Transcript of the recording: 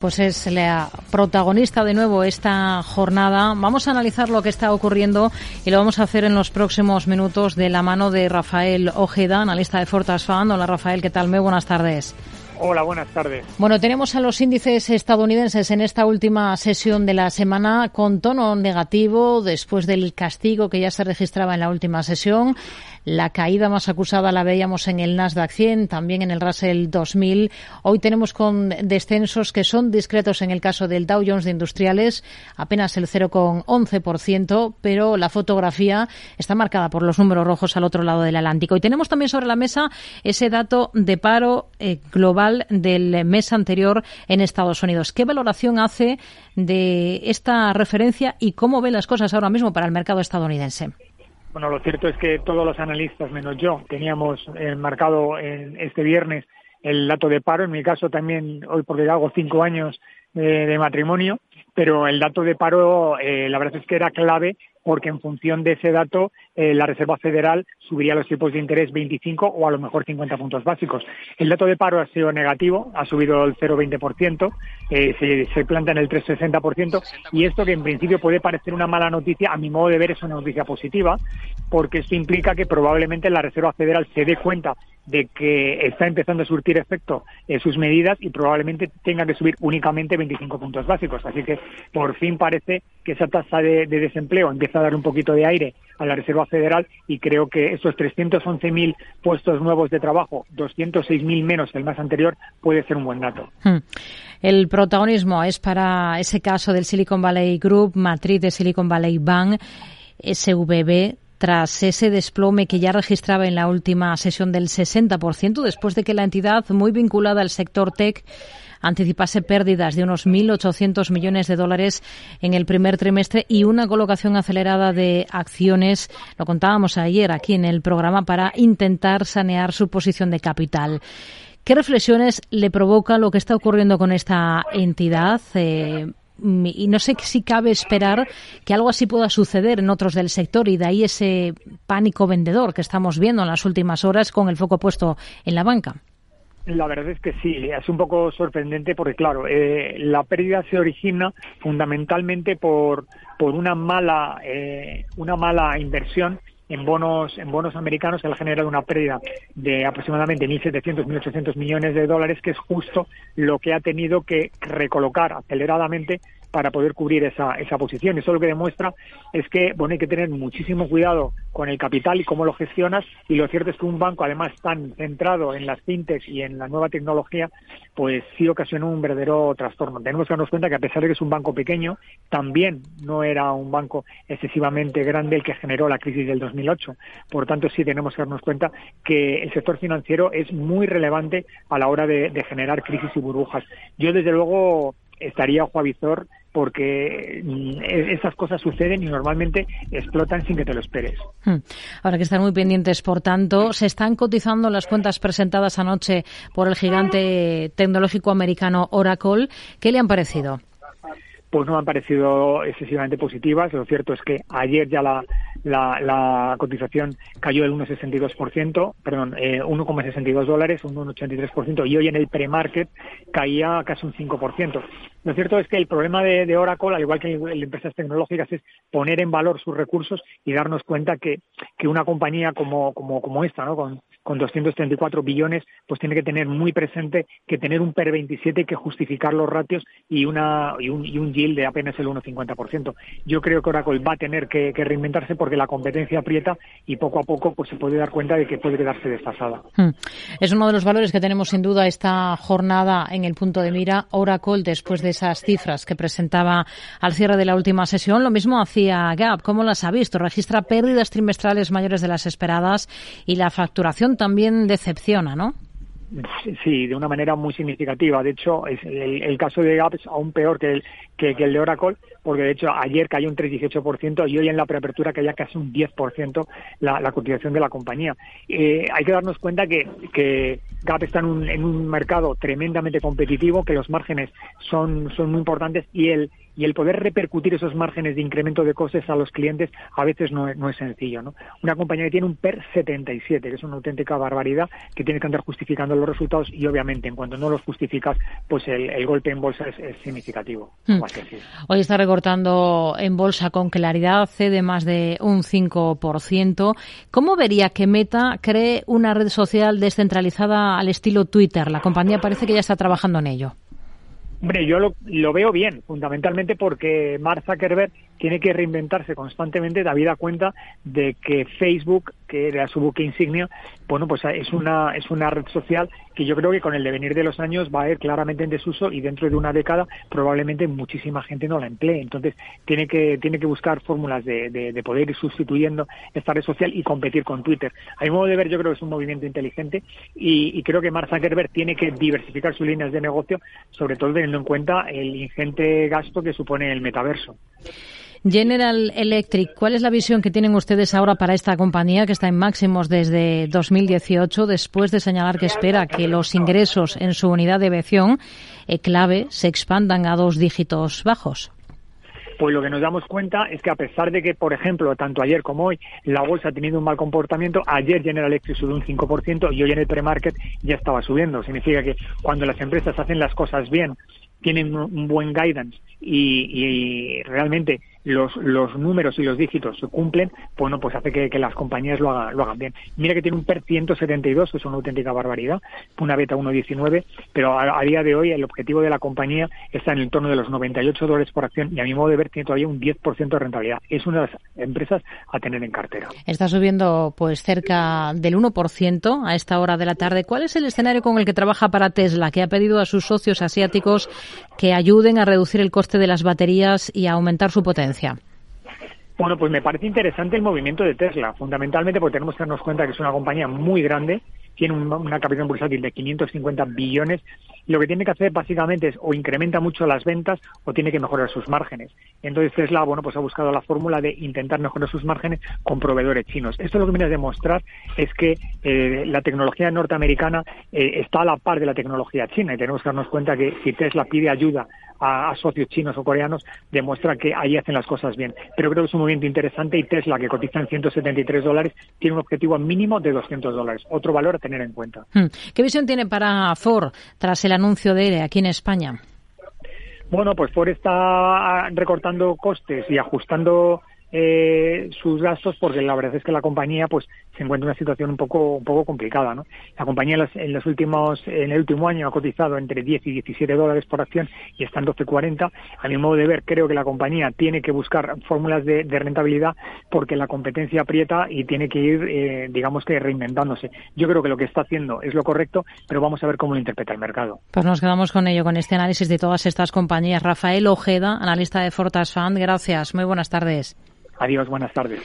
Pues es la protagonista de nuevo esta jornada. Vamos a analizar lo que está ocurriendo y lo vamos a hacer en los próximos minutos de la mano de Rafael Ojeda, analista de Fortas Fan. Hola Rafael, ¿qué tal? Muy buenas tardes. Hola, buenas tardes. Bueno, tenemos a los índices estadounidenses en esta última sesión de la semana con tono negativo después del castigo que ya se registraba en la última sesión. La caída más acusada la veíamos en el Nasdaq 100, también en el Russell 2000. Hoy tenemos con descensos que son discretos en el caso del Dow Jones de Industriales, apenas el 0,11%, pero la fotografía está marcada por los números rojos al otro lado del Atlántico. Y tenemos también sobre la mesa ese dato de paro eh, global del mes anterior en Estados Unidos. ¿Qué valoración hace de esta referencia y cómo ve las cosas ahora mismo para el mercado estadounidense? Bueno, lo cierto es que todos los analistas, menos yo, teníamos eh, marcado en este viernes el dato de paro. En mi caso también, hoy porque hago cinco años de matrimonio, pero el dato de paro, eh, la verdad es que era clave porque en función de ese dato eh, la Reserva Federal subiría los tipos de interés 25 o a lo mejor 50 puntos básicos. El dato de paro ha sido negativo, ha subido el 0,20%, eh, se, se planta en el 3,60% y esto que en principio puede parecer una mala noticia, a mi modo de ver es una noticia positiva porque esto implica que probablemente la Reserva Federal se dé cuenta de que está empezando a surtir efecto en sus medidas y probablemente tenga que subir únicamente 25 puntos básicos. Así que por fin parece que esa tasa de, desempleo empieza a dar un poquito de aire a la Reserva Federal y creo que esos 311.000 puestos nuevos de trabajo, 206.0il menos que el más anterior, puede ser un buen dato. Hmm. El protagonismo es para ese caso del Silicon Valley Group, matriz de Silicon Valley Bank, SVB, tras ese desplome que ya registraba en la última sesión del 60%, después de que la entidad, muy vinculada al sector tech, anticipase pérdidas de unos 1.800 millones de dólares en el primer trimestre y una colocación acelerada de acciones, lo contábamos ayer aquí en el programa, para intentar sanear su posición de capital. ¿Qué reflexiones le provoca lo que está ocurriendo con esta entidad? Eh, y no sé si cabe esperar que algo así pueda suceder en otros del sector y de ahí ese pánico vendedor que estamos viendo en las últimas horas con el foco puesto en la banca. La verdad es que sí, es un poco sorprendente porque, claro, eh, la pérdida se origina fundamentalmente por, por una mala eh, una mala inversión en bonos en bonos americanos que ha generado una pérdida de aproximadamente 1.700, 1.800 millones de dólares, que es justo lo que ha tenido que recolocar aceleradamente para poder cubrir esa, esa posición. Eso lo que demuestra es que bueno, hay que tener muchísimo cuidado con el capital y cómo lo gestionas. Y lo cierto es que un banco, además tan centrado en las fintechs y en la nueva tecnología, pues sí ocasionó un verdadero trastorno. Tenemos que darnos cuenta que a pesar de que es un banco pequeño, también no era un banco excesivamente grande el que generó la crisis del 2008. Por tanto, sí tenemos que darnos cuenta que el sector financiero es muy relevante a la hora de, de generar crisis y burbujas. Yo, desde luego, estaría ojo avizor porque mm, e-, esas cosas suceden y normalmente explotan sin que te lo esperes. Hmm. Ahora que están muy pendientes, por tanto, se están cotizando las cuentas presentadas anoche por el gigante tecnológico americano Oracle. ¿Qué le han parecido? Pues no me han parecido excesivamente positivas. Lo cierto es que ayer ya la, la, cotización cayó del 1,62%, perdón, eh, 1,62 dólares, un 1,83%, y hoy en el pre-market caía casi un 5%. Lo cierto es que el problema de, Oracle, al igual que en empresas tecnológicas, es poner en valor sus recursos y darnos cuenta que, que una compañía como, como, como esta, ¿no? con, con 234 billones, pues tiene que tener muy presente que tener un PER 27 que justificar los ratios y, una, y, un, y un yield de apenas el 1,50%. Yo creo que Oracle va a tener que, reinventarse porque la competencia aprieta y poco a poco pues se puede dar cuenta de que puede quedarse desfasada. Hmm. Es uno de los valores que tenemos sin duda esta jornada en el punto de mira. Oracle, después de esas cifras que presentaba al cierre de la última sesión, lo mismo hacía Gap. ¿Cómo las ha visto? Registra pérdidas trimestrales mayores de las esperadas y la facturación también decepciona, ¿no? Sí, de una manera muy significativa. De hecho, es el, caso de Gap es aún peor que el, el de Oracle, porque de hecho ayer cayó un 3,18% y hoy en la preapertura caía casi un 10% la, la cotización de la compañía. Eh, hay que darnos cuenta que, que Gap está en un, en un mercado tremendamente competitivo, que los márgenes son, son muy importantes y el, y el poder repercutir esos márgenes de incremento de costes a los clientes a veces no es, no es sencillo. ¿no? Una compañía que tiene un PER 77, que es una auténtica barbaridad, que tiene que andar justificando los resultados y obviamente en cuanto no los justificas, pues el, golpe en bolsa es, significativo. Hmm. Hoy está recortando en bolsa con claridad, cede más de un 5%. ¿Cómo vería que Meta cree una red social descentralizada al estilo Twitter? La compañía parece que ya está trabajando en ello. Hombre, yo lo, lo, veo bien, fundamentalmente porque Mark Zuckerberg tiene que reinventarse constantemente, da cuenta de que Facebook, que era su buque insignia, bueno, pues es una, es una red social que yo creo que con el devenir de los años va a ir claramente en desuso y dentro de una década probablemente muchísima gente no la emplee. Entonces tiene que, tiene que buscar fórmulas de, de, poder ir sustituyendo esta red social y competir con Twitter. A mi modo de ver, yo creo que es un movimiento inteligente y, y creo que Mark Zuckerberg tiene que diversificar sus líneas de negocio, sobre todo teniendo en cuenta el ingente gasto que supone el metaverso. General Electric, ¿cuál es la visión que tienen ustedes ahora para esta compañía que está en máximos desde 2018 después de señalar que espera que los ingresos en su unidad de aviación eh, clave se expandan a dos dígitos bajos? pues lo que nos damos cuenta es que a pesar de que, por ejemplo, tanto ayer como hoy la bolsa ha tenido un mal comportamiento, ayer General Electric subió un 5% y hoy en el pre-market ya estaba subiendo. Significa que cuando las empresas hacen las cosas bien, tienen un buen guidance y, realmente los, los números y los dígitos se cumplen, bueno, pues hace que, las compañías lo hagan, lo hagan bien. Mira que tiene un PER 172, que es una auténtica barbaridad, una beta 1.19, pero a, día de hoy el objetivo de la compañía está en el torno de los 98 dólares por acción y a mi modo de ver tiene todavía un 10% de rentabilidad. Es una de las empresas a tener en cartera. Está subiendo pues cerca del 1% a esta hora de la tarde. ¿Cuál es el escenario con el que trabaja para Tesla, que ha pedido a sus socios asiáticos que ayuden a reducir el coste de las baterías y a aumentar su potencia? Bueno, pues me parece interesante el movimiento de Tesla, fundamentalmente porque tenemos que darnos cuenta que es una compañía muy grande, tiene una capital bursátil de 550 billones lo que tiene que hacer básicamente es o incrementa mucho las ventas o tiene que mejorar sus márgenes. Entonces Tesla, bueno, pues ha buscado la fórmula de intentar mejorar sus márgenes con proveedores chinos. Esto lo que viene a demostrar es que eh, la tecnología norteamericana eh, está a la par de la tecnología china y tenemos que darnos cuenta que si Tesla pide ayuda a, socios chinos o coreanos, demuestra que ahí hacen las cosas bien. Pero creo que es un movimiento interesante y Tesla, que cotiza en 173 dólares, tiene un objetivo mínimo de 200 dólares. Otro valor a tener en cuenta. Hmm. ¿Qué visión tiene para Ford tras el anuncio de ERE aquí en España? Bueno, pues Ford está recortando costes y ajustando eh, sus gastos porque la verdad es que la compañía pues se encuentra en una situación un poco un poco complicada ¿no? la compañía en los, últimos en el último año ha cotizado entre 10 y 17 dólares por acción y está en 12.40 a mi modo de ver creo que la compañía tiene que buscar fórmulas de, rentabilidad porque la competencia aprieta y tiene que ir eh, digamos que reinventándose. Yo creo que lo que está haciendo es lo correcto pero vamos a ver cómo lo interpreta el mercado. Pues nos quedamos con ello con este análisis de todas estas compañías. Rafael Ojeda analista de Fortas Fund gracias. Muy buenas tardes Adiós, buenas tardes.